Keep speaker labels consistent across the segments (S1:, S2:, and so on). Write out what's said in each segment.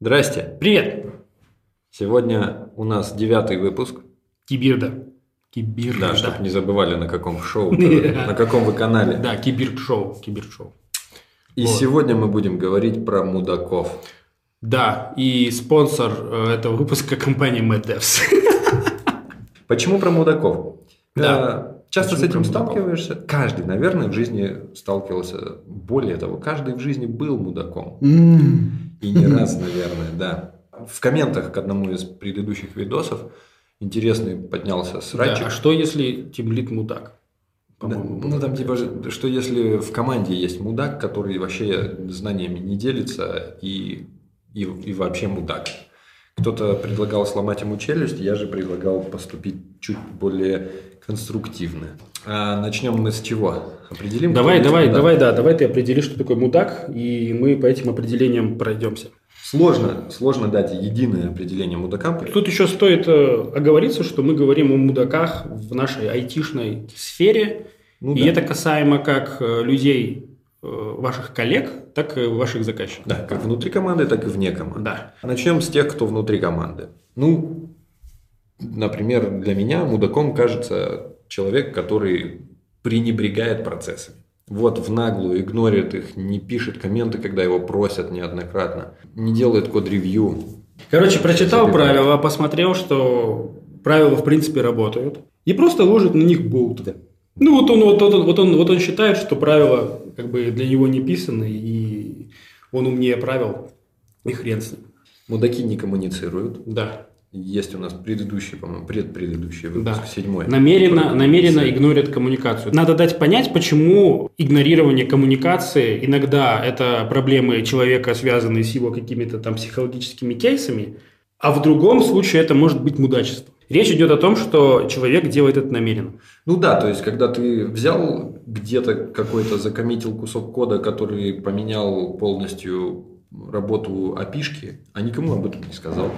S1: Здрасте.
S2: Привет!
S1: Сегодня у нас девятый выпуск.
S2: Кибирда. Кибирда.
S1: Да, чтобы не забывали, на каком шоу, на каком вы канале.
S2: Да, кибирд-шоу. Кибирд-шоу.
S1: И
S2: Вот.
S1: сегодня мы будем говорить про мудаков.
S2: Да, и спонсор э, этого выпуска компания Mad Devs.
S1: Почему про мудаков?
S2: Да.
S1: Часто с
S2: Почему
S1: этим
S2: про мудаков?
S1: сталкиваешься. Каждый, наверное, в жизни сталкивался. Более того, каждый в жизни был мудаком. И не раз, наверное, да. В комментах к одному из предыдущих видосов интересный поднялся
S2: Да,
S1: срачик.
S2: а что если тимлит мудак?
S1: Да, ну там типа, что если в команде есть мудак, который вообще знаниями не делится и, и, и вообще мудак. Кто-то предлагал сломать ему челюсть, я же предлагал поступить чуть более конструктивно. А начнем мы с чего? Определим?
S2: Давай, давай,
S1: мудак?
S2: давай, да, давай ты определишь, что такое мудак, и мы по этим определениям пройдемся.
S1: Сложно, сложно дать единое определение мудакам.
S2: Тут еще стоит э, оговориться, что мы говорим о мудаках в нашей айтишной сфере,
S1: Ну
S2: и
S1: да.
S2: это касаемо как э, людей, э, ваших коллег, так и ваших заказчиков.
S1: Да, как внутри команды, так и вне команды.
S2: Да.
S1: Начнем с тех, кто внутри команды. Ну, например, для меня мудаком кажется человек, который пренебрегает процессами. Вот в наглую игнорит их, не пишет комменты, когда его просят неоднократно, не делает код-ревью.
S2: Короче, прочитал
S1: Забивает.
S2: правила, посмотрел, что правила в принципе работают, и просто ложит на них болт. Ну вот он, вот, он, вот, он, вот он считает, что правила как бы для него не писаны, и он умнее правил, и хрен с ним.
S1: Мудаки не коммуницируют.
S2: Да.
S1: Есть у нас предыдущий, по-моему, предпредыдущий выпуск,
S2: Да.
S1: седьмой.
S2: Намеренно, намеренно игнорят коммуникацию. Надо дать понять, почему игнорирование коммуникации иногда это проблемы человека, связанные с его какими-то там психологическими кейсами, а в другом случае это может быть мудачество. Речь идет о том, что человек делает это намеренно.
S1: Ну да, то есть, когда ты взял где-то какой-то, закоммитил кусок кода, который поменял полностью работу опишки, а никому об этом не сказал.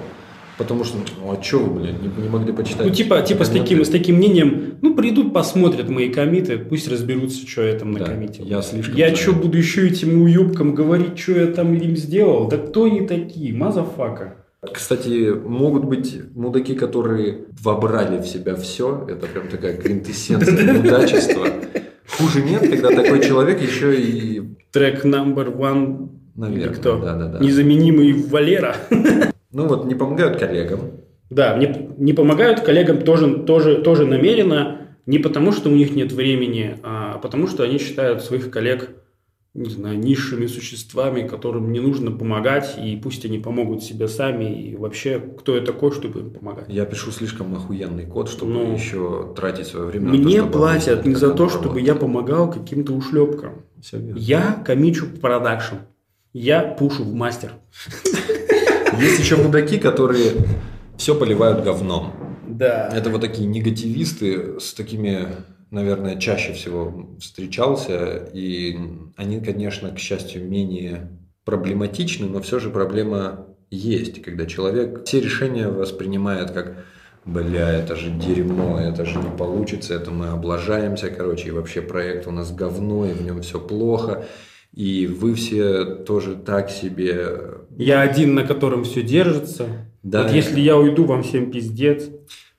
S1: Потому что, ну а что вы, блядь, не, не могли почитать?
S2: Ну, типа, типа с, таким, с таким мнением, ну, придут, посмотрят мои commit ы, пусть разберутся, что я там
S1: Да,
S2: накоммитил.
S1: я слишком
S2: Я что, буду еще этим уебкам говорить, что я там им сделал? Да кто они такие? Motherfucker.
S1: Кстати, могут быть мудаки, которые вобрали в себя все. Это прям такая квинтэссенция мудачества. Хуже нет, когда такой человек еще и...
S2: Track number one.
S1: Наверное,
S2: кто?
S1: да, да, да.
S2: Незаменимый Валера.
S1: Ну вот, не помогают коллегам.
S2: Да, мне не помогают коллегам тоже, тоже, тоже намеренно, не потому что у них нет времени, а потому что они считают своих коллег, не знаю, низшими существами, которым не нужно помогать, и пусть они помогут себе сами, и вообще, кто я такой, чтобы им помогать.
S1: Я пишу слишком охуенный код, чтобы
S2: Ну,
S1: еще тратить свое время на то,
S2: Мне
S1: чтобы
S2: платят не за то, чтобы
S1: работает.
S2: я помогал каким-то ушлепкам. Я комичу продакшн. Я пушу в мастер.
S1: Есть еще мудаки, которые все поливают говном.
S2: Да.
S1: Это вот такие негативисты, с такими, наверное, чаще всего встречался. И они, конечно, к счастью, менее проблематичны, но все же проблема есть, когда человек все решения воспринимает как Бля, это же дерьмо, это же не получится, это мы облажаемся, короче, и вообще проект у нас говно, и в нем все плохо, и вы все тоже так себе.
S2: Я один, на котором все держится.
S1: Да.
S2: Вот если я уйду, вам всем пиздец.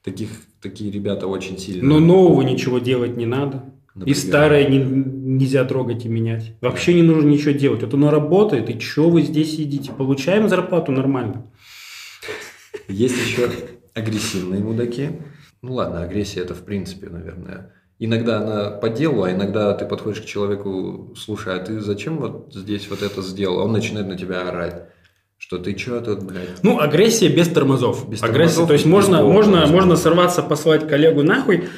S1: Таких, такие ребята очень сильно.
S2: Но нового ничего делать не надо. И
S1: Например.
S2: старое не- нельзя трогать и менять. Вообще не нужно ничего делать. Вот оно работает, и что вы здесь сидите? Получаем зарплату нормально.
S1: Есть еще агрессивные мудаки. Ну ладно, агрессия это в принципе, наверное. Иногда она по делу, а иногда ты подходишь к человеку, слушай, а ты зачем вот здесь вот это сделал? А Он начинает на тебя орать. Что ты что тут, блядь?
S2: Ну, агрессия без тормозов.
S1: Без
S2: агрессия,
S1: тормозов
S2: то есть
S1: без
S2: можно,
S1: слова,
S2: можно,
S1: без
S2: можно
S1: слова.
S2: сорваться, послать коллегу нахуй,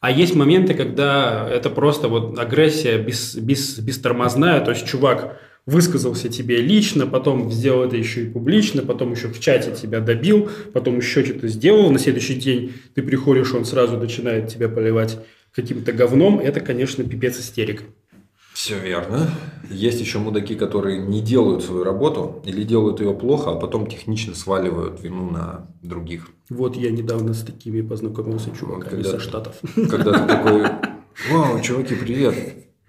S2: а есть моменты, когда это просто вот агрессия без, без, бестормозная, то есть чувак высказался тебе лично, потом сделал это еще и публично, потом еще в чате тебя добил, потом еще что-то сделал, на следующий день ты приходишь, он сразу начинает тебя поливать каким-то говном, это, конечно, пипец истерик.
S1: Все верно. Есть еще мудаки, которые не делают свою работу или делают ее плохо, а потом технично сваливают вину на других.
S2: Вот я недавно с такими познакомился чуваками
S1: Когда
S2: со
S1: ты-
S2: Штатов.
S1: Когда ты такой, вау, чуваки, привет.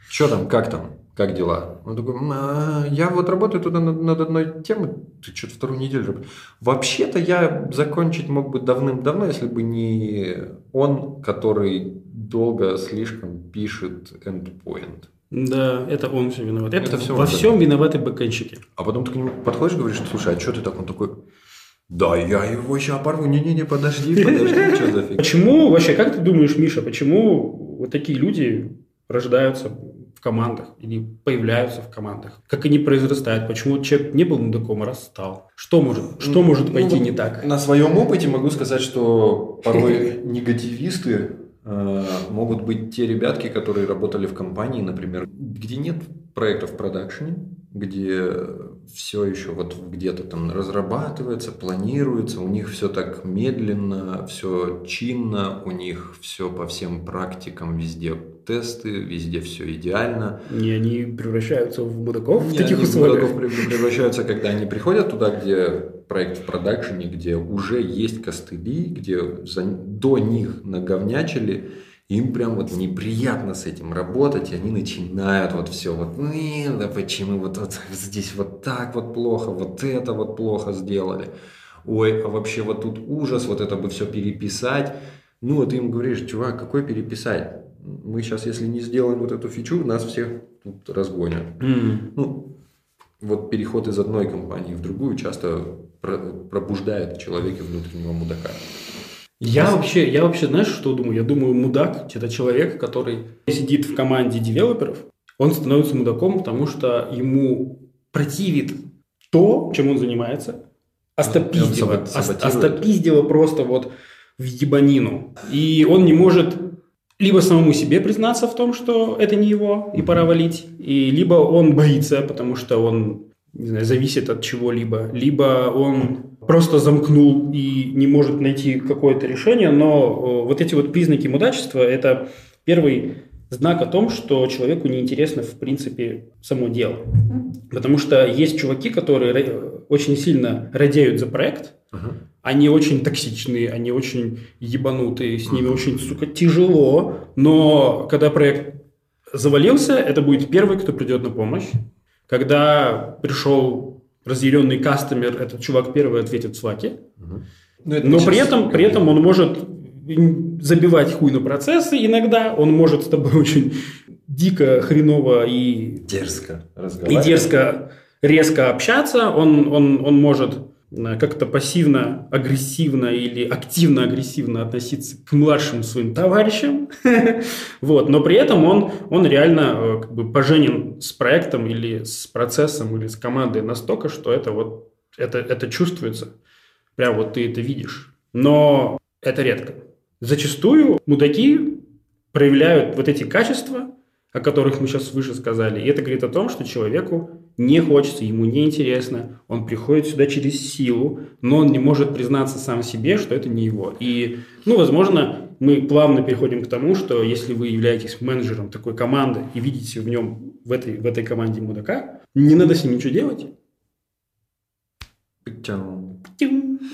S1: Что там, как там? как дела? Он такой, а, я вот работаю туда над, над одной темой, ты что-то вторую неделю. Вообще-то я закончить мог бы давным-давно, если бы не он, который долго слишком пишет endpoint.
S2: Да, это он все виноват. Это, это все во всем виноваты бэкэнщики.
S1: А потом ты к нему подходишь и говоришь, слушай, а что ты так? Он такой, да, я его сейчас порву. Не-не-не, подожди, подожди, что за фиг.
S2: Почему, вообще, как ты думаешь, Миша, почему вот такие люди рождаются в командах или появляются в командах? Как они произрастают? Почему человек не был мудаком, а раз стал? Что может, что может пойти ну, не так?
S1: На своем опыте могу сказать, что порой негативисты могут быть те ребятки, которые работали в компании, например, где нет проектов в продакшене, где все еще вот где-то там разрабатывается, планируется, у них все так медленно, все чинно, у них все по всем практикам, везде тесты, везде все идеально.
S2: И они превращаются в мудаков
S1: Не,
S2: в таких
S1: они
S2: условиях?
S1: мудаков превращаются, когда они приходят туда, где проект в продакшене, где уже есть костыли, где за, до них наговнячили, им прям вот неприятно с этим работать, и они начинают вот все вот, ну да почему вот, вот здесь вот так вот плохо, вот это вот плохо сделали, ой, а вообще вот тут ужас, вот это бы все переписать. Ну, вот ты им говоришь, чувак, какой переписать? Мы сейчас, если не сделаем вот эту фичу, нас всех тут разгонят. Mm. Ну, вот переход из одной компании в другую часто пробуждает в человеке внутреннего мудака.
S2: Я вообще, я вообще, знаешь, что думаю? Я думаю, мудак – это человек, который сидит в команде девелоперов, он становится мудаком, потому что ему противит то, чем он занимается, остопиздило, остопиздило просто вот в ебанину. И он не может либо самому себе признаться в том, что это не его, и пора валить, и либо он боится, потому что он не знаю, зависит от чего-либо, либо он просто замкнул и не может найти какое-то решение, но вот эти вот признаки мудачества – это первый знак о том, что человеку неинтересно, в принципе, само дело. Потому что есть чуваки, которые очень сильно радеют за проект, uh-huh. Они очень токсичные, они очень ебанутые, с ними очень, сука, тяжело, но когда проект завалился, это будет первый, кто придет на помощь, когда пришел разъяренный кастомер, этот чувак первый ответит в слаке. Угу. Но, Но при этом, при этом он может забивать хуй на процессы иногда, он может с тобой очень дико, хреново и...
S1: Дерзко
S2: разговаривать. И дерзко, резко общаться, он, он, он может Э, как-то пассивно-агрессивно или активно-агрессивно относиться к младшим своим товарищам. вот. Но при этом он, он реально э, как бы поженен с проектом или с процессом или с командой настолько, что это вот это, это чувствуется. Прям вот ты это видишь. Но это редко. Зачастую мудаки проявляют вот эти качества, о которых мы сейчас выше сказали. И это говорит о том, что человеку не хочется, ему не интересно, он приходит сюда через силу, но он не может признаться сам себе, что это не его. И, ну, возможно, мы плавно переходим к тому, что если вы являетесь менеджером такой команды и видите в нем, в этой, в этой команде мудака, не надо с ним ничего делать.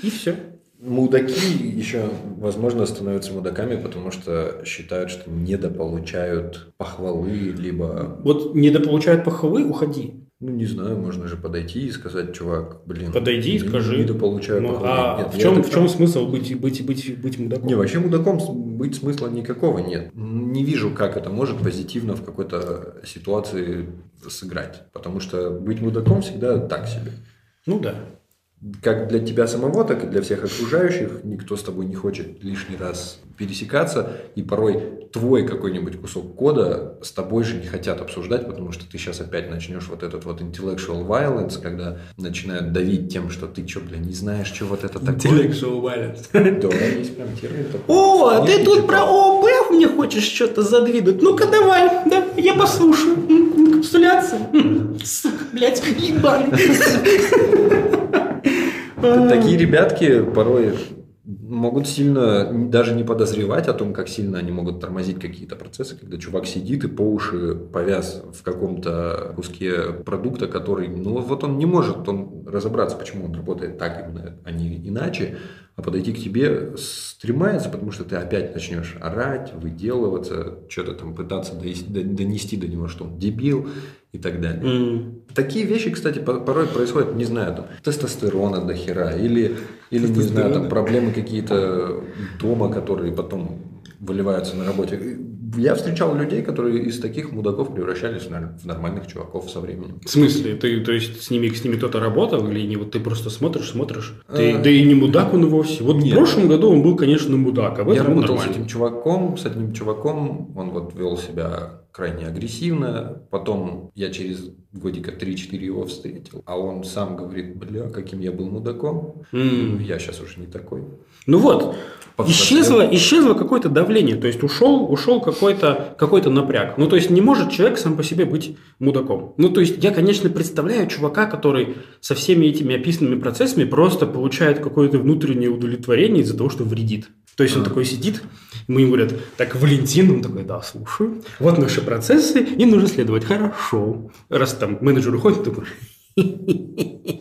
S2: И все.
S1: Мудаки еще, возможно, становятся мудаками, потому что считают, что недополучают похвалы, либо...
S2: Вот недополучают похвалы, уходи.
S1: Ну, не знаю, можно же подойти и сказать, чувак, блин.
S2: Подойди и скажи.
S1: Недополучаю ну, похвалы.
S2: А нет, в, чем, в чем смысл быть, быть, быть, быть мудаком?
S1: Не, вообще мудаком быть смысла никакого нет. Не вижу, как это может позитивно в какой-то ситуации сыграть. Потому что быть мудаком всегда так себе.
S2: Ну да
S1: как для тебя самого, так и для всех окружающих. Никто с тобой не хочет лишний раз пересекаться, и порой твой какой-нибудь кусок кода с тобой же не хотят обсуждать, потому что ты сейчас опять начнешь вот этот вот intellectual violence, когда начинают давить тем, что ты что, бля, не знаешь, что вот это такое.
S2: Intellectual violence.
S1: Да, есть прям термин
S2: такой. О, а ты тут про ООБ мне хочешь что-то задвинуть? Ну-ка давай, да, я послушаю. Капсуляция. Блядь, ебали.
S1: Такие ребятки порой могут сильно даже не подозревать о том, как сильно они могут тормозить какие-то процессы, когда чувак сидит и по уши повяз в каком-то куске продукта, который, ну вот он не может он разобраться, почему он работает так именно, а не иначе, а подойти к тебе стремается, потому что ты опять начнешь орать, выделываться, что-то там пытаться донести до него, что он дебил, и так далее.
S2: М.
S1: Такие вещи, кстати, по- порой происходят, не знаю, там, тестостерона до хера, или, или не знаю, там, проблемы какие-то дома, которые потом выливаются на работе. Я встречал людей, которые из таких мудаков превращались в нормальных чуваков со временем.
S2: В смысле? Ты, то есть, с ними, с ними кто-то работал или не? Вот ты просто смотришь, смотришь. Ты,
S1: А.
S2: да и не мудак он вовсе. Вот
S1: Нет.
S2: в прошлом году он был, конечно, мудак, а в
S1: Я
S2: этом он
S1: работал с
S2: нормальный.
S1: этим чуваком, с этим чуваком, он вот вел себя крайне агрессивно, потом я через годика 3-4 его встретил, а он сам говорит, бля, каким я был мудаком,
S2: М.
S1: я сейчас уже не такой.
S2: Ну вот, исчезло, исчезло какое-то давление, то есть ушел, ушел какой-то какой напряг. Ну, то есть не может человек сам по себе быть мудаком. Ну, то есть я, конечно, представляю чувака, который со всеми этими описанными процессами просто получает какое-то внутреннее удовлетворение из-за того, что вредит. То есть он
S1: А.
S2: такой сидит, мы ему говорят, так, Валентин, он такой, да, слушаю, вот наши процессы, им нужно следовать, хорошо. Раз там менеджер уходит, он такой,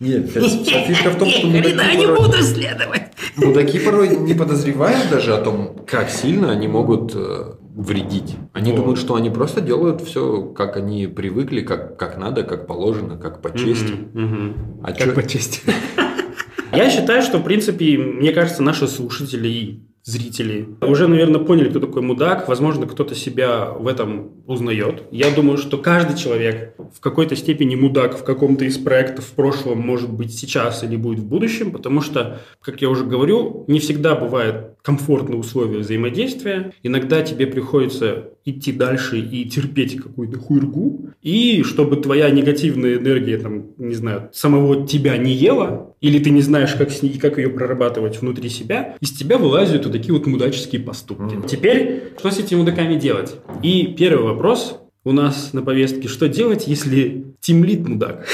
S1: Нет, вся, фишка в том, что мудаки
S2: не
S1: порой,
S2: буду следовать.
S1: мудаки порой не подозревают даже о том, как сильно они могут э, вредить. Они
S2: Вот.
S1: думают, что они просто делают все, как они привыкли, как, как надо, как положено, как по чести.
S2: Мгм, мгм.
S1: А
S2: Как
S1: чё-
S2: по чести. Я считаю, что, в принципе, мне кажется, наши слушатели и зрители уже, наверное, поняли, кто такой мудак. Возможно, кто-то себя в этом узнает. Я думаю, что каждый человек в какой-то степени мудак в каком-то из проектов в прошлом может быть сейчас или будет в будущем, потому что, как я уже говорю, не всегда бывает комфортные условия взаимодействия. Иногда тебе приходится идти дальше и терпеть какую-то хуйргу. И чтобы твоя негативная энергия, там, не знаю, самого тебя не ела, или ты не знаешь, как, с ней, как ее прорабатывать внутри себя, из тебя вылазят вот такие вот мудаческие поступки.
S1: Мгм.
S2: Теперь, что с этими мудаками делать? И первый вопрос у нас на повестке, что делать, если тимлит мудак?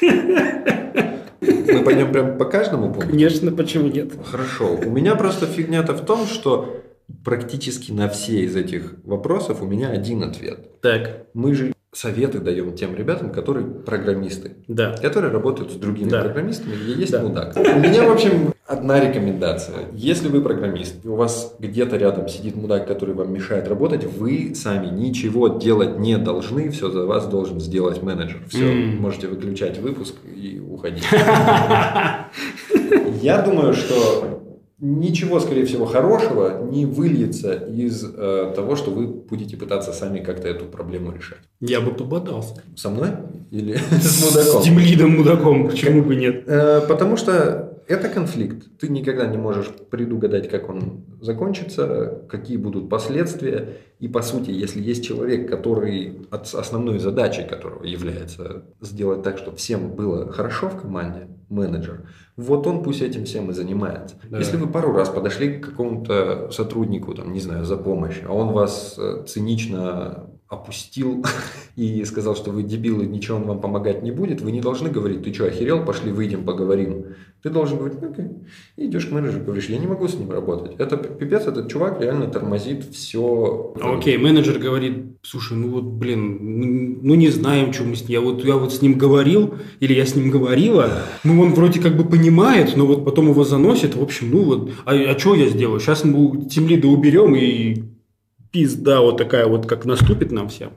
S1: Мы пойдем прям по каждому пункту?
S2: Конечно, почему нет?
S1: Хорошо. У меня просто фигня-то в том, что практически на все из этих вопросов у меня один ответ.
S2: Так,
S1: Мы же советы даем тем ребятам, которые программисты,
S2: да.
S1: которые работают с другими
S2: Да.
S1: программистами, где есть
S2: Да.
S1: мудак. У меня, в общем, одна рекомендация. Если вы программист, и у вас где-то рядом сидит мудак, который вам мешает работать, вы сами ничего делать не должны, все за вас должен сделать менеджер. Все,
S2: М.
S1: можете выключать выпуск и уходить. Я думаю, что ничего, скорее всего, хорошего не выльется из э, того, что вы будете пытаться сами как-то эту проблему решать.
S2: Я бы пободался.
S1: Со мной или с мудаком?
S2: С тимлидом мудаком, почему бы нет?
S1: Э, Потому что это конфликт. Ты никогда не можешь предугадать, как он закончится, какие будут последствия. И по сути, если есть человек, который от- основной задачей которого является сделать так, чтобы всем было хорошо в команде, менеджер, вот он пусть этим всем и занимается.
S2: Да.
S1: Если вы пару раз подошли к какому-то сотруднику, там, не знаю, за помощь, а он вас э, цинично опустил и сказал, что вы дебилы, ничего он вам помогать не будет, вы не должны говорить, ты что, охерел, пошли выйдем, поговорим. Ты должен говорить, ну, окей. И идешь к менеджеру, говоришь, я не могу с ним работать. Это пипец, этот чувак реально тормозит все.
S2: Окей, менеджер говорит, слушай, ну вот, блин, ну, не знаем, что мы с ним, я вот, я вот с ним говорил, или я с ним говорила, ну он вроде как бы понимает, но вот потом его заносит, в общем, ну вот, а, а что я сделаю? Сейчас мы тимлида уберем и пизда вот такая вот, как наступит нам всем.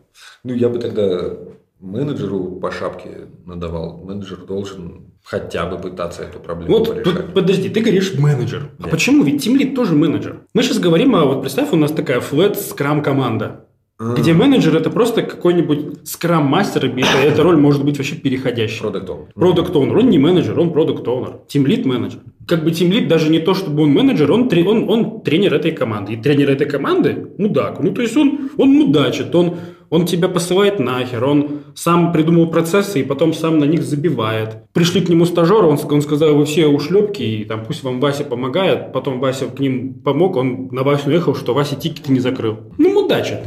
S1: Ну, я бы тогда менеджеру по шапке надавал. Менеджер должен хотя бы пытаться эту проблему
S2: Вот,
S1: порешать.
S2: подожди, ты говоришь менеджер. А
S1: Да.
S2: почему? Ведь тимлид тоже менеджер. Мы сейчас говорим, а вот представь, у нас такая флет скрам команда. Где менеджер это просто какой-нибудь скрам-мастер, и эта, эта роль может быть вообще переходящей.
S1: Product owner.
S2: Продукт оунер он не менеджер, он продукт оунер Тимлит менеджер. Как бы тимлит даже не то, чтобы он менеджер, он, он, он тренер этой команды. И тренер этой команды мудак. Ну, то есть он, он мудачит, он, он тебя посылает нахер, он сам придумал процессы и потом сам на них забивает. Пришли к нему стажеры, он, он сказал, вы все ушлепки, и там пусть вам Вася помогает. Потом Вася к ним помог, он на Васю наехал, что Вася тикеты не закрыл. Ну, мудачит.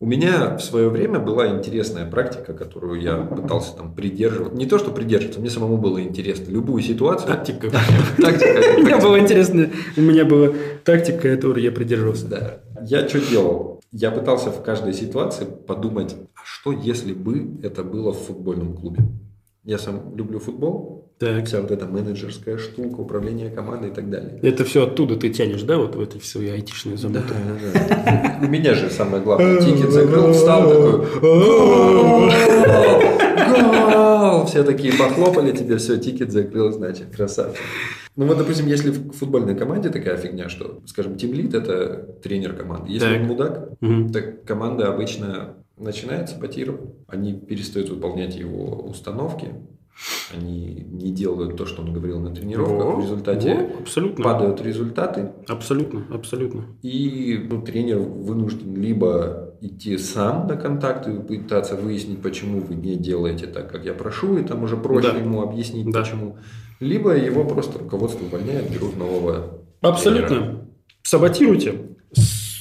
S1: У меня в свое время была интересная практика, которую я пытался там придерживать. Не то, что придерживаться, мне самому было интересно. Любую ситуацию.
S2: Тактика.
S1: Тактика.
S2: У меня было интересно, у меня была тактика, которой я придерживался.
S1: Да. Я что делал? Я пытался в каждой ситуации подумать, а что если бы это было в футбольном клубе? Я сам люблю футбол.
S2: Так.
S1: Вся вот эта менеджерская штука, управление командой и так далее.
S2: Это все оттуда ты тянешь, да, вот в эти свои айтишные замоты?
S1: да. У меня же самое главное, тикет закрыл, встал такой, гол! Все такие похлопали тебе, все, тикет закрыл, значит, красавчик. Ну вот, допустим, если в футбольной команде такая фигня, что, скажем, тимлит – это тренер команды. Если
S2: Так.
S1: он мудак, так команда обычно начинает саботировать. Они перестают выполнять его установки, они не делают то, что он говорил на тренировках.
S2: Во,
S1: в результате
S2: во, абсолютно.
S1: падают результаты,
S2: Абсолютно, абсолютно.
S1: и ну, тренер вынужден либо идти сам на контакт и пытаться выяснить, почему вы не делаете так, как я прошу, и там уже проще
S2: Да.
S1: ему объяснить,
S2: Да.
S1: почему. Либо его просто руководство увольняет, берут нового тренера.
S2: Абсолютно. Саботируйте.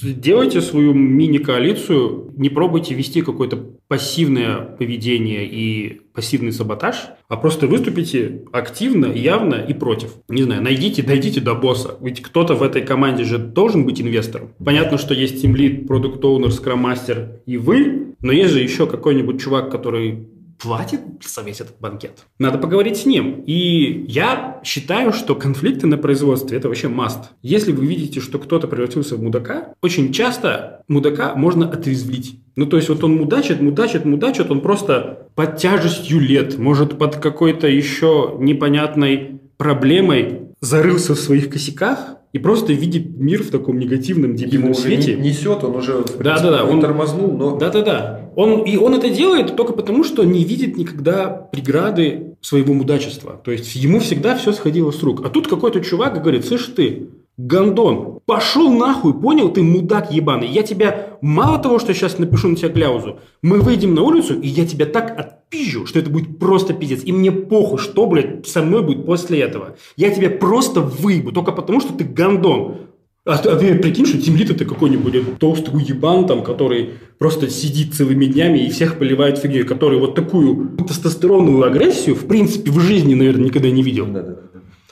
S2: Делайте свою мини-коалицию, не пробуйте вести какое-то пассивное поведение и пассивный саботаж, а просто выступите активно, явно и против. Не знаю, найдите, дойдите до босса. Ведь кто-то в этой команде же должен быть инвестором. Понятно, что есть Team Lead, Product Owner, Scrum Master и вы, но есть же еще какой-нибудь чувак, который платит за весь этот банкет. Надо поговорить с ним. И я считаю, что конфликты на производстве – это вообще маст. Если вы видите, что кто-то превратился в мудака, очень часто мудака можно отрезвлить. Ну, то есть, вот он мудачит, мудачит, мудачит, он просто под тяжестью лет, может, под какой-то еще непонятной проблемой зарылся в своих косяках и просто видит мир в таком негативном,
S1: Ему
S2: дебильном
S1: уже
S2: свете.
S1: не- несет, он уже
S2: Да, да, да, он-
S1: тормознул, но
S2: Да-да-да. Он, и он это делает только потому, что не видит никогда преграды своего мудачества. То есть ему всегда все сходило с рук. А тут какой-то чувак говорит, слышь ты, Гондон, пошел нахуй, понял, ты мудак ебаный. Я тебя, мало того, что сейчас напишу на тебя кляузу, мы выйдем на улицу, и я тебя так отпизжу, что это будет просто пиздец. И мне похуй, что, блядь, со мной будет после этого. Я тебя просто выебу, только потому, что ты гондон. А, ты- а ты прикинь, что Тимлит это какой-нибудь толстый уебан, там, который просто сидит целыми днями и всех поливает фигней, который вот такую тестостеронную агрессию, в принципе, в жизни, наверное, никогда не видел.
S1: Да, да.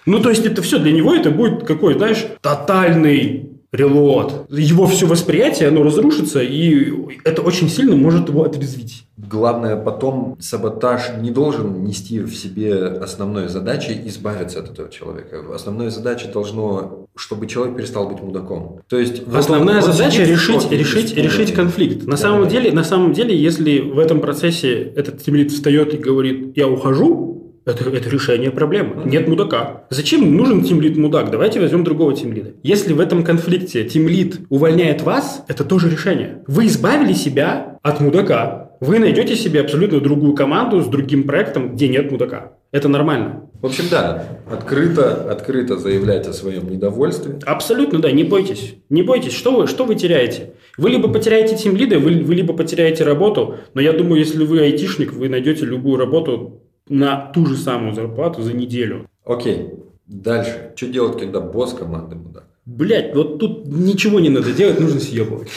S2: Ну, то есть, это все для него, это будет какой, знаешь, тотальный релот. Его все восприятие, оно разрушится, и это очень сильно может его отрезвить.
S1: Главное, потом саботаж не должен нести в себе основной задачей избавиться от этого человека. Основной задачей должно, чтобы человек перестал быть мудаком. То есть вот
S2: Основная
S1: он- он
S2: задача
S1: в
S2: решить, решить, решить конфликт. На
S1: Да,
S2: самом
S1: да.
S2: деле, на самом деле, если в этом процессе этот тимлит встает и говорит, я ухожу, это, это решение проблемы. Нет мудака. Зачем нужен тимлит мудак? Давайте возьмем другого тимлида. Если в этом конфликте тимлит увольняет вас, это тоже решение. Вы избавили себя от мудака. Вы найдете себе абсолютно другую команду с другим проектом, где нет мудака. Это нормально.
S1: В общем, да, открыто, открыто заявлять о своем недовольстве.
S2: Абсолютно, да, не бойтесь. Не бойтесь, что вы, что вы теряете? Вы либо потеряете тим лида, вы, вы либо потеряете работу, но я думаю, если вы айтишник, вы найдете любую работу на ту же самую зарплату за неделю.
S1: Окей, дальше. Что делать, когда босс команды мудак?
S2: Блять, вот тут ничего не надо делать, нужно съебывать.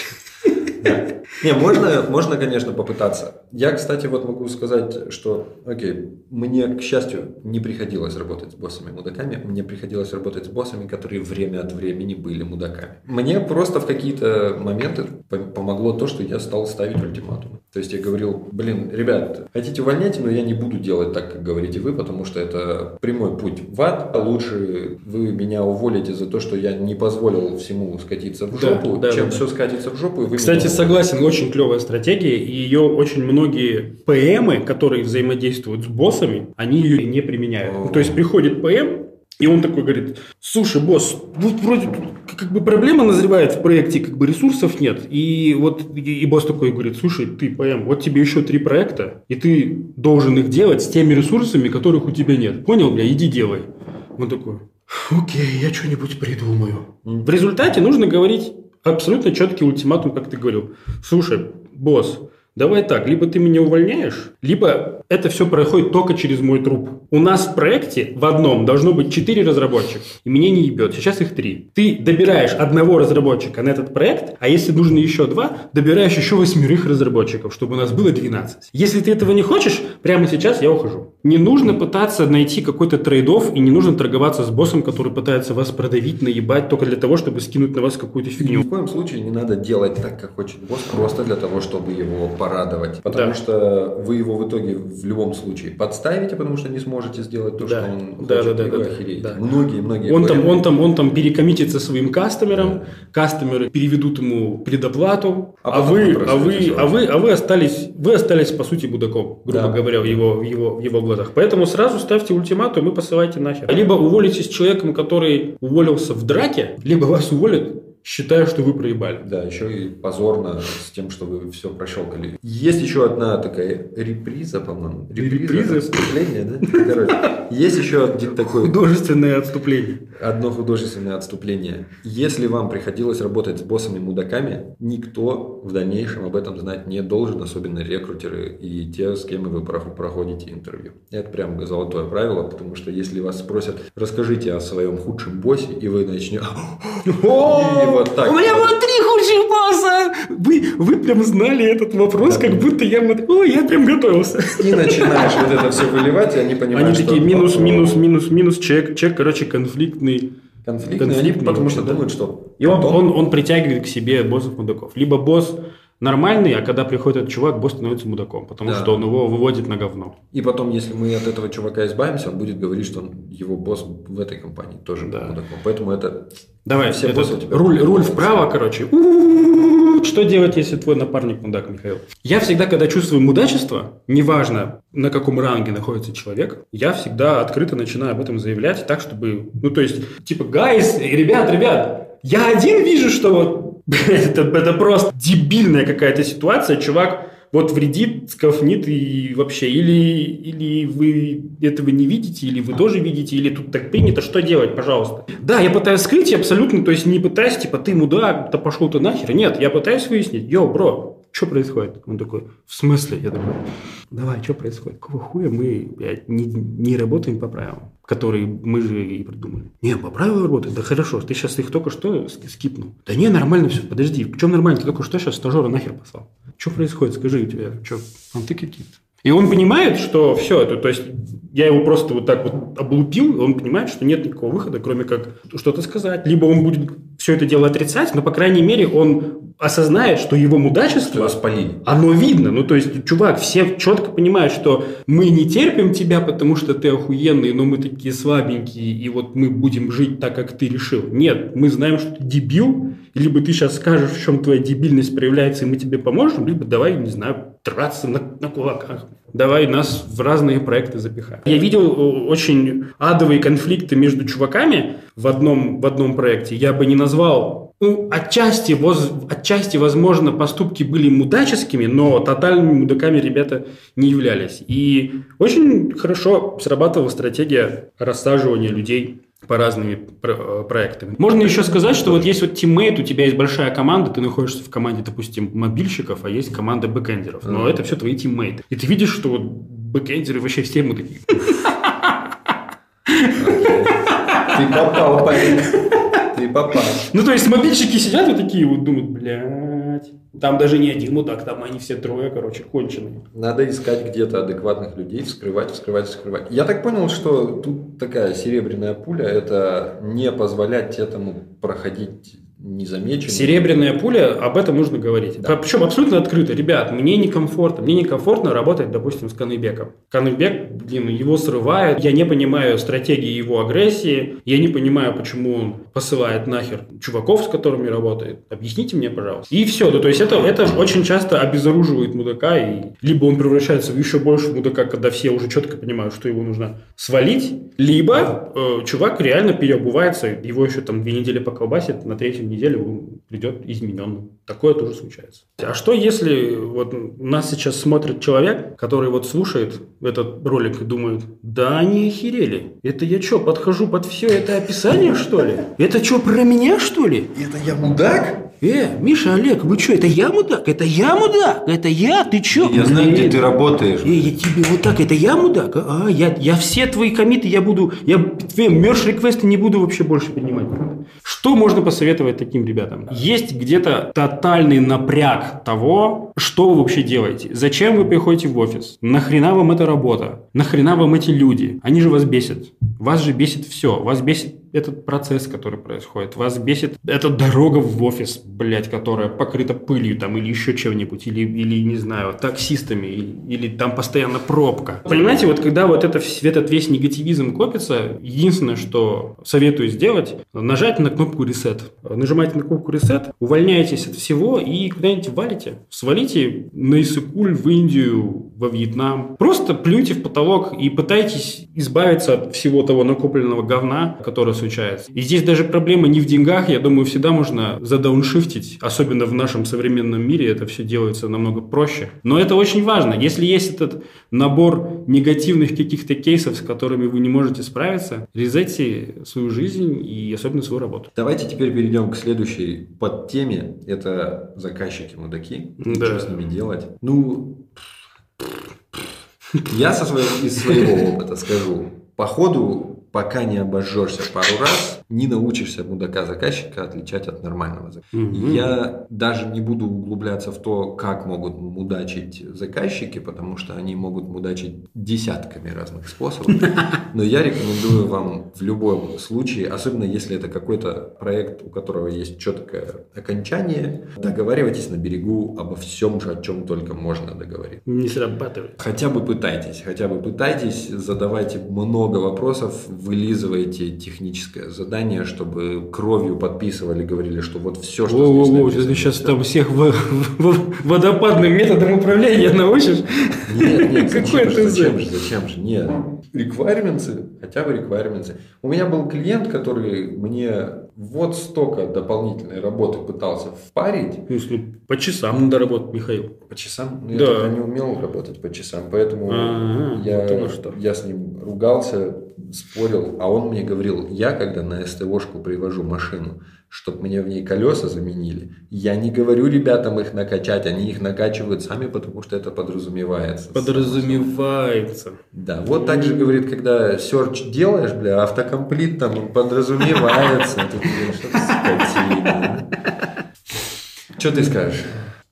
S1: Не, можно, можно, конечно, попытаться. Я, кстати, вот могу сказать, что, окей, мне, к счастью, не приходилось работать с боссами-мудаками, мне приходилось работать с боссами, которые время от времени были мудаками. Мне просто в какие-то моменты по- помогло то, что я стал ставить ультиматум. То есть я говорил, блин, ребят, хотите увольняйте, но я не буду делать так, как говорите вы, потому что это прямой путь в ад. Лучше вы меня уволите за то, что я не позволил всему скатиться в
S2: Да,
S1: жопу,
S2: да,
S1: чем
S2: да, да.
S1: все скатится в жопу, и вы
S2: Кстати, согласен, очень клевая стратегия, и ее очень многие ПМы, которые взаимодействуют с боссами, они ее не применяют.
S1: О.
S2: То есть приходит ПМ, и он такой говорит, слушай, босс, вот вроде тут как бы проблема назревает в проекте, как бы ресурсов нет. И вот и, и босс такой говорит, слушай, ты ПМ, вот тебе еще три проекта, и ты должен их делать с теми ресурсами, которых у тебя нет. Понял, бля, иди делай. Он такой, окей, я что-нибудь придумаю. В результате нужно говорить абсолютно четкий ультиматум, как ты говорил. Слушай, босс, давай так, либо ты меня увольняешь, либо это все проходит только через мой труп. У нас в проекте в одном должно быть 4 разработчика, и мне не ебет, сейчас их 3. Ты добираешь одного разработчика на этот проект, а если нужно еще два, добираешь еще восьмерых разработчиков, чтобы у нас было 12. Если ты этого не хочешь, прямо сейчас я ухожу. Не нужно пытаться найти какой-то трейдов, и не нужно торговаться с боссом, который пытается вас продавить, наебать только для того, чтобы скинуть на вас какую-то
S1: Ни
S2: фигню.
S1: в коем случае не надо делать так, как хочет босс, просто для того, чтобы его порадовать. Потому
S2: Да.
S1: что вы его в итоге в любом случае подставите, потому что не сможете сделать то,
S2: Да.
S1: что он
S2: Да,
S1: хочет,
S2: да, да, да,
S1: охереете.
S2: да.
S1: Многие, многие.
S2: Он там, он там, он там перекоммитится своим кастомерам, кастомеры переведут ему предоплату,
S1: А
S2: а, вы,
S1: вы
S2: а вы, а вы, а вы остались, вы остались по сути мудаком, грубо
S1: Да.
S2: говоря, в его, в его, в его глазах. Поэтому сразу ставьте ультиматум и посылайте нахер. Либо уволитесь с человеком, который уволился в драке, либо вас уволят, считая, что вы проебали.
S1: Да, еще и позорно с тем, что вы все прощелкали. Есть еще одна такая реприза, по-моему.
S2: Реприза?
S1: отступление, да? Короче, есть еще один такой
S2: Художественное отступление.
S1: Одно художественное отступление. Если вам приходилось работать с боссами-мудаками, никто в дальнейшем об этом знать не должен, особенно рекрутеры и те, с кем вы прох- проходите интервью. Это прям золотое правило, потому что если вас спросят, расскажите о своем худшем боссе, и вы начнете... Вот так.
S2: У меня было три худших босса! Вы, вы прям знали этот вопрос,
S1: Да.
S2: как будто я вот... Ой, я прям готовился.
S1: И начинаешь вот это все выливать, и они понимают,
S2: Они такие минус,
S1: «О,
S2: минус, минус, минус, чек, чек, короче, конфликтный.
S1: Конфликтные, они
S2: конфликтный
S1: потому что
S2: да.
S1: думают, что...
S2: И он, он, он притягивает к себе боссов мудаков. Либо босс нормальный, а когда приходит этот чувак, босс становится мудаком, потому
S1: Да.
S2: что он его выводит на говно.
S1: И потом, если мы от этого чувака избавимся, он будет говорить, что он, его босс в этой компании тоже
S2: Да.
S1: мудаком. Поэтому это...
S2: Давай,
S1: Все
S2: этот
S1: боссы у тебя
S2: руль, руль вправо, короче. Что делать, если твой напарник мудак, Михаил? Я всегда, когда чувствую мудачество, неважно, на каком ранге находится человек, я всегда открыто начинаю об этом заявлять так, чтобы... Ну, то есть, типа, guys, ребят, ребят, я один вижу, что вот это, это просто дебильная какая-то ситуация, чувак вот вредит, скафнит и вообще, или, или вы этого не видите, или вы тоже видите, или тут так принято, что делать, пожалуйста. Да, я пытаюсь скрыть абсолютно, то есть не пытаюсь, типа, ты мудак, да пошел ты нахер. Нет, я пытаюсь выяснить, yo, bro, что происходит? Он такой, в смысле? Я такой, давай, что происходит? Какого хуя мы блядь, не, не работаем по правилам, которые мы же и придумали? Не, по правилам работаем. Да хорошо, ты сейчас их только что ски- скипнул. Да не, нормально все, подожди, в чем нормально? Ты только что сейчас стажера нахер послал. Что происходит? Скажи, у тебя что, понты какие-то? И он понимает, что все это, то есть я его просто вот так вот облупил, и он понимает, что нет никакого выхода, кроме как что-то сказать. Либо он будет все это дело отрицать, но, по крайней мере, он осознает, что его мудачество
S1: его спалили.
S2: оно видно. Ну, то есть, чувак, все четко понимают, что мы не терпим тебя, потому что ты охуенный, но мы такие слабенькие, и вот мы будем жить так, как ты решил. Нет, мы знаем, что ты дебил, либо ты сейчас скажешь, в чем твоя дебильность проявляется, и мы тебе поможем, либо давай, не знаю, драться на, на кулаках. Давай нас в разные проекты запихай. Я видел э, очень адовые конфликты между чуваками в одном, в одном проекте. Я бы не назвал ну, отчасти, воз- отчасти, возможно, поступки были мудаческими, но тотальными мудаками ребята не являлись. И очень хорошо срабатывала стратегия рассаживания людей по разными э, проектами. Можно еще сказать, что вот есть вот teammate, у тебя есть большая команда, ты находишься в команде, допустим, мобильщиков, а есть команда backender ов.
S1: Но
S2: это все твои teammate ы. И ты видишь, что вот backender ы вообще все мы такие.
S1: Ты попал, парень. Ты попал.
S2: Ну, то есть, мобильщики сидят и такие вот думают, блядь, там даже не один мудак, там они все трое, короче, конченые.
S1: Надо искать где-то адекватных людей, вскрывать, вскрывать, вскрывать. Я так понял, что тут такая серебряная пуля – это не позволять этому проходить незамеченным.
S2: Серебряная пуля, об этом нужно говорить.
S1: Да.
S2: Причем абсолютно открыто. Ребят, мне некомфортно. Мне некомфортно работать, допустим, с Каныбеком. Каныбек, блин, его срывает. Я не понимаю стратегии его агрессии. Я не понимаю, почему он посылает нахер чуваков, с которыми работает. Объясните мне, пожалуйста. И все. Да, то есть это, это очень часто обезоруживает мудака. И либо он превращается в еще больше мудака, когда все уже четко понимают, что его нужно свалить. Либо э, чувак реально переобувается, его еще там две недели поколбасит, на третью неделю придет измененным. Такое тоже случается. А что если вот нас сейчас смотрит человек, который вот слушает этот ролик и думает, да они охерели. Это я что, подхожу под все это описание, что ли? Это что, про меня, что ли?
S1: Это я мудак?
S2: Э, Миша, Олег, вы что, это я мудак? Это я мудак? Это я? Ты что?
S1: Я знаю, где ты работаешь.
S2: Эй, я тебе вот так, это я мудак? А, я, я все твои комиты, я буду, я твои мерш реквесты не буду вообще больше принимать. Что можно посоветовать таким ребятам? Есть где-то тотальный напряг того, что вы вообще делаете. Зачем вы приходите в офис? Нахрена вам эта работа? Нахрена вам эти люди? Они же вас бесят. Вас же бесит все. Вас бесит этот процесс, который происходит. Вас бесит эта дорога в офис, блядь, которая покрыта пылью там или еще чем-нибудь, или, или не знаю, таксистами, или, или там постоянно пробка. Понимаете, вот когда вот это, этот весь негативизм копится, единственное, что советую сделать, нажать на кнопку reset. Нажимаете на кнопку reset, увольняетесь от всего и куда-нибудь валите. Свалите на Иссыкуль, в Индию, во Вьетнам. Просто плюньте в потолок и пытайтесь избавиться от всего того накопленного говна, которое случается. И здесь даже проблема не в деньгах, я думаю, всегда можно задауншифтить, особенно в нашем современном мире это все делается намного проще. Но это очень важно. Если есть этот набор негативных каких-то кейсов, с которыми вы не можете справиться, резайте свою жизнь и особенно свою работу.
S1: Давайте теперь перейдем к следующей подтеме. Это заказчики-мудаки. Да. Что с ними делать? Ну, я со своего, из своего опыта скажу. По ходу, пока не обожжешься пару раз, не научишься мудака заказчика отличать от нормального заказчика. Угу. Я даже не буду углубляться в то, как могут мудачить заказчики, потому что они могут мудачить десятками разных способов. Но я рекомендую вам в любом случае, особенно если это какой-то проект, у которого есть четкое окончание, договаривайтесь на берегу обо всем же, о чем только можно договориться.
S2: Не срабатывает.
S1: Хотя бы пытайтесь, хотя бы пытайтесь, задавайте много вопросов, вылизывайте техническое задание задание, чтобы кровью подписывали, говорили, что вот все, что
S2: о, здесь написано, Ты сейчас все. там всех в, в, водопадным методом управления научишь?
S1: Нет, нет, Какой зачем, зачем же, зачем же, нет. Реквайрменты, хотя бы реквайрменты. У меня был клиент, который мне вот столько дополнительной работы пытался впарить.
S2: Ну, если по часам надо работать, Михаил.
S1: По часам? Ну, да. я только не умел работать по часам, поэтому А-а-а, я, вот что. я с ним ругался, спорил, а он мне говорил, я когда на СТОшку привожу машину, чтобы мне в ней колеса заменили, я не говорю ребятам их накачать, они их накачивают сами, потому что это подразумевается.
S2: Подразумевается.
S1: Да, вот так же говорит, когда серч делаешь, бля, автокомплит там подразумевается. Что ты скажешь?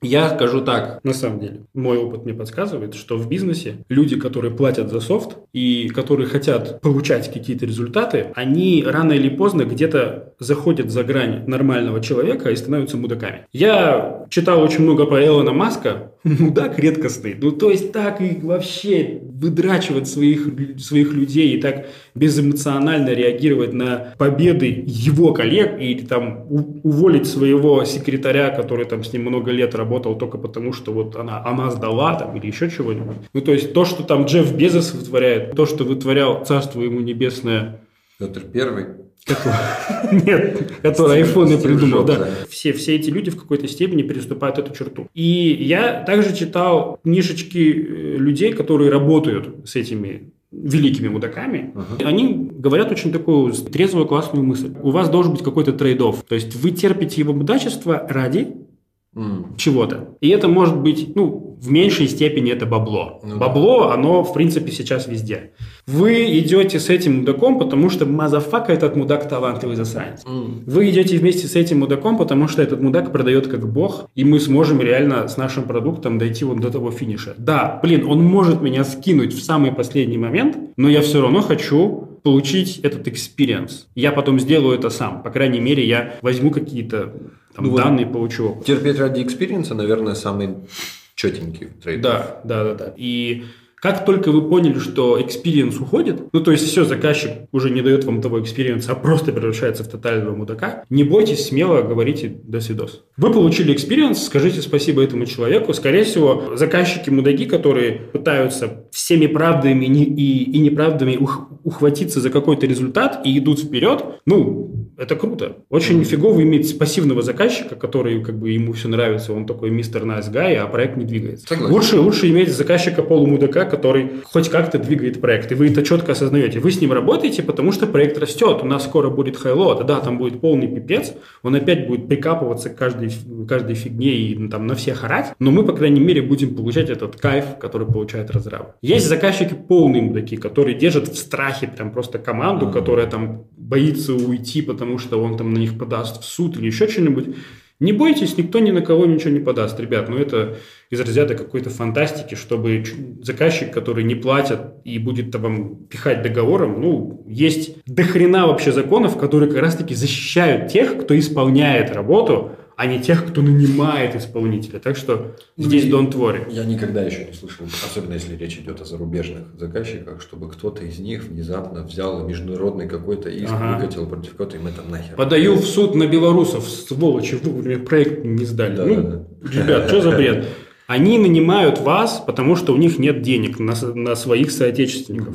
S2: Я скажу так, на самом деле, мой опыт мне подсказывает, что в бизнесе люди, которые платят за софт и которые хотят получать какие-то результаты, они рано или поздно где-то заходят за грань нормального человека и становятся мудаками. Я читал очень много про Элона Маска, мудак редкостный. Ну, то есть так и вообще выдрачивать своих, своих людей и так безэмоционально реагировать на победы его коллег или там уволить своего секретаря, который там с ним много лет работал только потому, что вот она, она сдала там или еще чего-нибудь. Ну, то есть то, что там Джефф Безос вытворяет, то, что вытворял Царство ему небесное
S1: Петр Первый.
S2: Нет, который айфоны придумал, да. Все, все эти люди в какой-то степени переступают эту черту. И я также читал книжечки э, людей, которые работают с этими великими мудаками, uh-huh. они говорят очень такую трезвую классную мысль. У вас должен быть какой-то trade-off. То есть вы терпите его мудачество ради mm. чего-то. И это может быть, ну, в меньшей степени это бабло. Ну, бабло, да. оно, в принципе, сейчас везде. Вы идете с этим мудаком, потому что motherfucker этот мудак талантливый засранец. Mm. Вы идете вместе с этим мудаком, потому что этот мудак продает как бог, и мы сможем реально с нашим продуктом дойти вот до того финиша. Да, блин, он может меня скинуть в самый последний момент, но я все равно хочу получить этот experience. Я потом сделаю это сам. По крайней мере, я возьму какие-то там, ну, данные вот получу.
S1: Терпеть ради experience а, наверное, самый четенький трейд.
S2: Да, да, да, да. И как только вы поняли, что experience уходит, ну то есть все, заказчик уже не дает вам того experience, а просто превращается в тотального мудака, не бойтесь, смело говорите до свидос. Вы получили experience, скажите спасибо этому человеку. Скорее всего, заказчики-мудаки, которые пытаются всеми правдами и, и неправдами ух, ухватиться за какой-то результат и идут вперед, ну, это круто. Очень фигово иметь пассивного заказчика, который как бы ему все нравится, он такой мистер nice guy, а проект не двигается. Согласен. Лучше, лучше иметь заказчика полумудака, который хоть как-то двигает проект, и вы это четко осознаете. Вы с ним работаете, потому что проект растет, у нас скоро будет хайлот, да, там будет полный пипец, он опять будет прикапываться к каждой, каждой фигне и ну, там на всех орать, но мы, по крайней мере, будем получать этот кайф, который получает разраб. Есть заказчики полные мудаки, которые держат в страхе прям просто команду, которая там боится уйти, потому что он там на них подаст в суд или еще что-нибудь. Не бойтесь, никто ни на кого ничего не подаст, ребят. Но это из разряда какой-то фантастики, чтобы заказчик, который не платит и будет вам пихать договором, ну, есть дохрена вообще законов, которые как раз-таки защищают тех, кто исполняет работу, а не тех, кто нанимает исполнителя. Так что ну здесь don't worry.
S1: Я никогда еще не слышал, особенно если речь идет о зарубежных заказчиках, чтобы кто-то из них внезапно взял международный какой-то иск, ага. выкатил против кого-то, и мы там нахер.
S2: Подаю в суд на белорусов, сволочи, вовремя проект не сдали. Да, ну, да, да. ребят, что за бред? Они нанимают вас, потому что у них нет денег на, на своих соотечественников.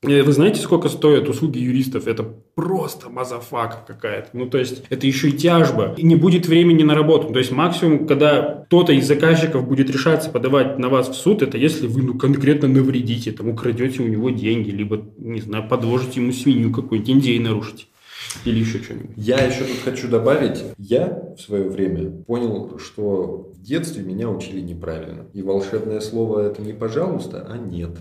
S2: Э, вы знаете, сколько стоят услуги юристов? Это просто motherfucker какая-то. Ну, то есть, это еще и тяжба. И не будет времени на работу. То есть, максимум, когда кто-то из заказчиков будет решаться подавать на вас в суд, это если вы, ну, конкретно навредите, там, украдете у него деньги, либо, не знаю, подложите ему свинью какую-нибудь, NDA нарушите. Или еще что-нибудь.
S1: Я еще тут хочу добавить. Я в свое время понял, что в детстве меня учили неправильно. И волшебное слово это не пожалуйста, а нет.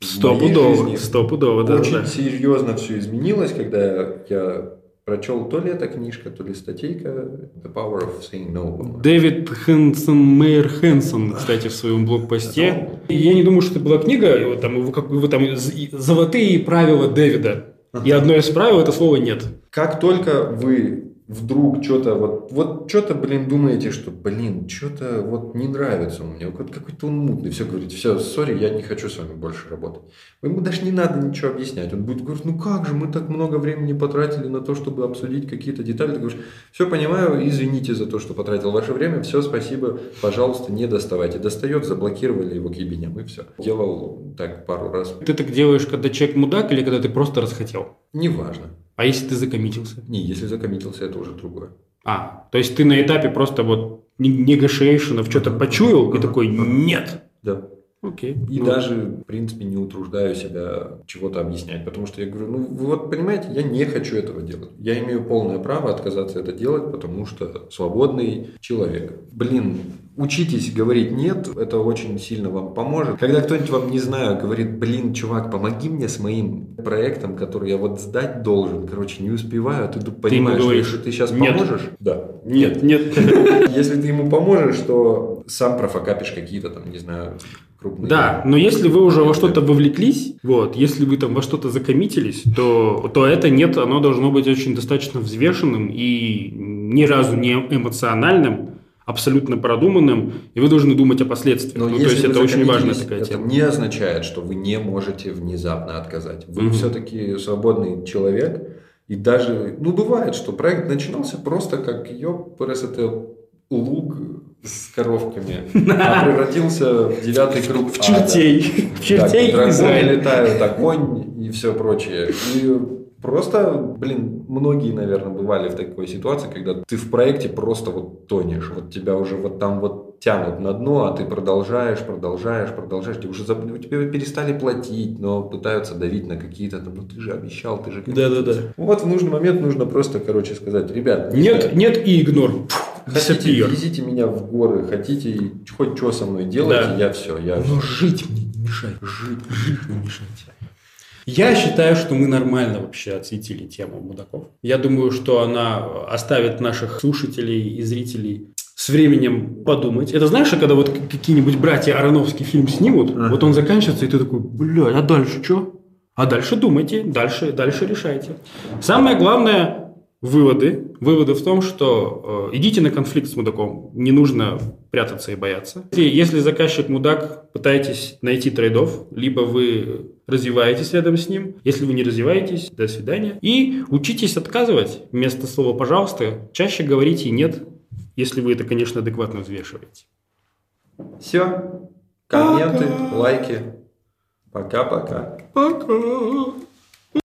S2: Стопудово, стопудово, да.
S1: Очень да. серьезно все изменилось, когда я прочел то ли эта книжка, то ли статейка The Power of Saying No.
S2: Дэвид Хэнсон, Мэйр Хэнсон, кстати, в своем блог-посте. Я не думаю, что это была книга, там, его там «Золотые правила Дэвида». И одно из правил – это слово «нет».
S1: Как только вы вдруг что-то вот, вот что-то, блин, думаете, что, блин, что-то вот не нравится он мне, вот какой-то он мутный, все говорит, все, сори, я не хочу с вами больше работать. Ему даже не надо ничего объяснять, он будет говорить, ну как же, мы так много времени потратили на то, чтобы обсудить какие-то детали, ты говоришь, все понимаю, извините за то, что потратил ваше время, все, спасибо, пожалуйста, не доставайте. Достает, заблокировали его к ебеням, и все. Делал так пару раз.
S2: Ты так делаешь, когда человек мудак или когда ты просто расхотел?
S1: Неважно.
S2: А если ты закоммитился?
S1: Не, если закоммитился, это уже другое.
S2: А, то есть ты на этапе просто вот negotiation что-то почуял и такой «нет».
S1: Да.
S2: Окей.
S1: И ну. даже, в принципе, не утруждаю себя чего-то объяснять, потому что я говорю, ну, вот понимаете, я не хочу этого делать. Я имею полное право отказаться это делать, потому что свободный человек. Блин, Учитесь говорить «нет», это очень сильно вам поможет. Когда кто-нибудь вам, не знаю, говорит, блин, чувак, помоги мне с моим проектом, который я вот сдать должен, короче, не успеваю, а ты понимаешь, ты говоришь, что ты сейчас нет. поможешь...
S2: Да. Нет, нет.
S1: Если ты ему поможешь, то сам профокапишь какие-то там, не знаю, крупные.
S2: Да, но если вы уже во что-то вовлеклись, вот, если вы там во что-то закоммитились, то, то это нет, оно должно быть очень достаточно взвешенным и ни разу не эмоциональным, абсолютно продуманным, и вы должны думать о последствиях.
S1: Но ну, то есть это очень важная такая это тема. не означает, что вы не можете внезапно отказать. Вы угу. все-таки свободный человек, и даже, ну, бывает, что проект начинался просто как, ёпрес, это луг с коровками, а превратился в девятый круг
S2: В чертей. В чертей
S1: Израиля. летают, огонь и все прочее. И Просто, блин, многие, наверное, бывали в такой ситуации, когда ты в проекте просто вот тонешь, вот тебя уже вот там вот тянут на дно, а ты продолжаешь, продолжаешь, продолжаешь, тебе уже заб... тебе перестали платить, но пытаются давить на какие-то там, ну ты же обещал, ты же...
S2: Да-да-да.
S1: Вот в нужный момент нужно просто, короче, сказать, ребят...
S2: Нет, нет и игнор.
S1: Хотите, везите меня в горы, хотите хоть что со мной делать, да. я все, я...
S2: Но жить мне не мешает, жить, жить не мешайте. Я считаю, что мы нормально вообще осветили тему мудаков. Я думаю, что она оставит наших слушателей и зрителей с временем подумать. Это знаешь, когда вот какие-нибудь братья Ароновский фильм снимут, ага. вот он заканчивается, и ты такой, блядь, а дальше что? А дальше думайте, дальше, дальше решайте. Самое главное, выводы. Выводы в том, что э, идите на конфликт с мудаком. Не нужно прятаться и бояться. Если заказчик мудак, пытайтесь найти трейдов. Либо вы развиваетесь рядом с ним. Если вы не развиваетесь, до свидания. И учитесь отказывать. Вместо слова «пожалуйста» чаще говорите «нет», если вы это, конечно, адекватно взвешиваете.
S1: Все. Комменты, Пока. лайки. Пока-пока.
S2: Пока.